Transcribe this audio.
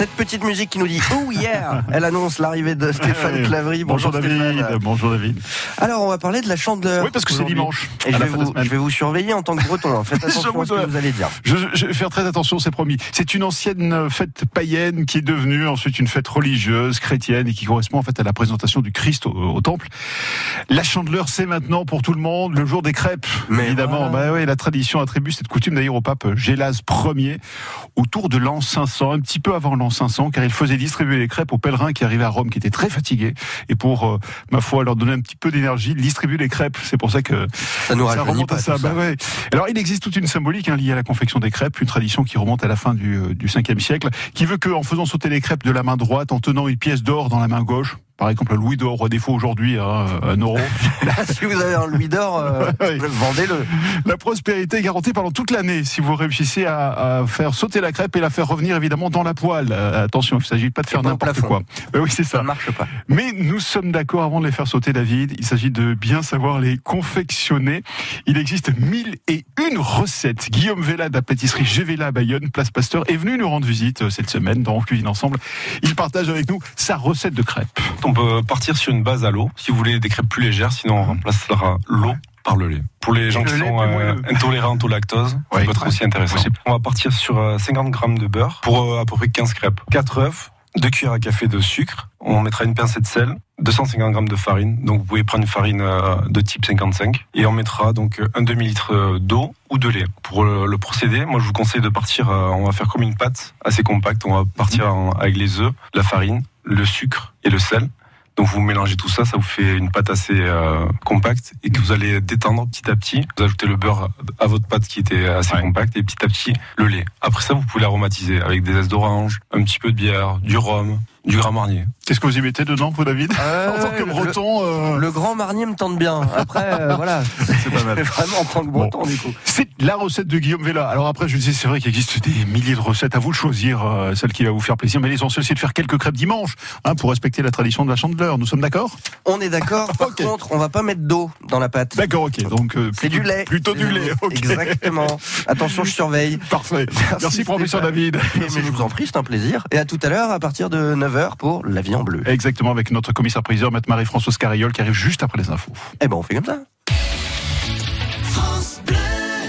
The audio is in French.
Cette petite musique qui nous dit Oh yeah Elle annonce l'arrivée de Stéphane Claverie. Bonjour, Bonjour, David. Stéphane. Bonjour David. Alors on va parler de la chandeleur. Oui, parce que c'est dimanche. Et je vais, vous, semaine. je vais vous surveiller en tant que breton. hein. Faites attention à ce que vous allez dire. Je, je vais faire très attention, c'est promis. C'est une ancienne fête païenne qui est devenue ensuite une fête religieuse, chrétienne, et qui correspond en fait à la présentation du Christ au, au temple. La chandeleur, c'est maintenant pour tout le monde le jour des crêpes. Mais évidemment, voilà. bah ouais, la tradition attribue cette coutume d'ailleurs au pape Gélase Ier autour de l'an 500, un petit peu avant l'an 500, car il faisait distribuer les crêpes aux pèlerins qui arrivaient à Rome, qui étaient très fatigués, et pour, euh, ma foi, leur donner un petit peu d'énergie, ils distribuent les crêpes. C'est pour ça que Ça nous ça remonte pas. à ça. Bah ouais. Alors, il existe toute une symbolique hein, liée à la confection des crêpes, une tradition qui remonte à la fin du, euh, du 5e siècle, qui veut qu'en faisant sauter les crêpes de la main droite, en tenant une pièce d'or dans la main gauche, par exemple, le louis d'or, au défaut aujourd'hui, hein, un euro, si vous avez un louis d'or, euh, vendez-le. la prospérité est garantie pendant toute l'année si vous réussissez à, à faire sauter la crêpe et la faire revenir évidemment dans la poêle. Euh, attention, il ne s'agit pas de faire n'importe quoi. Euh, oui, c'est Ça ça. ne marche pas. Mais nous sommes d'accord avant de les faire sauter, David. Il s'agit de bien savoir les confectionner. Il existe mille et une recettes. Guillaume Vella de la pâtisserie Gévela à Bayonne, place Pasteur, est venu nous rendre visite euh, cette semaine dans On Cuisine Ensemble. Il partage avec nous sa recette de crêpes. On peut partir sur une base à l'eau, si vous voulez des crêpes plus légères, sinon on remplacera l'eau par le lait. Pour les gens le qui lait, sont euh, intolérants au lactose, Ouais. ça peut être aussi intéressant. Possible. On va partir sur euh, 50 grammes de beurre pour euh, à peu près 15 crêpes. 4 œufs, 2 cuillères à café de sucre, on mettra une pincée de sel, 250 grammes de farine, donc vous pouvez prendre une farine euh, de type 55, et on mettra donc euh, un demi-litre euh, d'eau ou de lait. Pour le, le procédé, moi je vous conseille de partir, euh, on va faire comme une pâte assez compacte, on va partir en- avec les œufs, la farine, le sucre et le sel. Donc vous mélangez tout ça, ça vous fait une pâte assez euh, compacte et que vous allez détendre petit à petit. Vous ajoutez le beurre à votre pâte qui était assez Ouais. compacte et petit à petit le lait. Après ça, vous pouvez l'aromatiser avec des zestes d'orange, un petit peu de bière, du rhum, du Grand Marnier. Qu'est-ce que vous y mettez dedans, vous, David Euh, En tant que le- breton, euh, Le grand marnier me tente bien. Après, euh, voilà. c'est pas mal. Vraiment en tant que breton, du coup. C'est la recette de Guillaume Vella. Alors après, je disais, c'est vrai qu'il existe des milliers de recettes. À vous de choisir euh, celle qui va vous faire plaisir. Mais l'essentiel, c'est de faire quelques crêpes dimanche, hein, pour respecter la tradition de la chandeleur. Nous sommes d'accord? On est d'accord. Par contre, on va pas mettre d'eau dans la pâte. D'accord, ok. Donc euh, C'est du lait. Plutôt du lait. ok. Exactement. Attention, je surveille. Parfait. Merci, professeur Stéphane. David. Mais je vous en prie, c'est un plaisir. Et à tout à l'heure, à partir de 9h pour La vie en bleu. Exactement, avec notre commissaire priseur, Maître Marie-Françoise Carriol, qui arrive juste après les infos. Eh ben, on fait comme ça.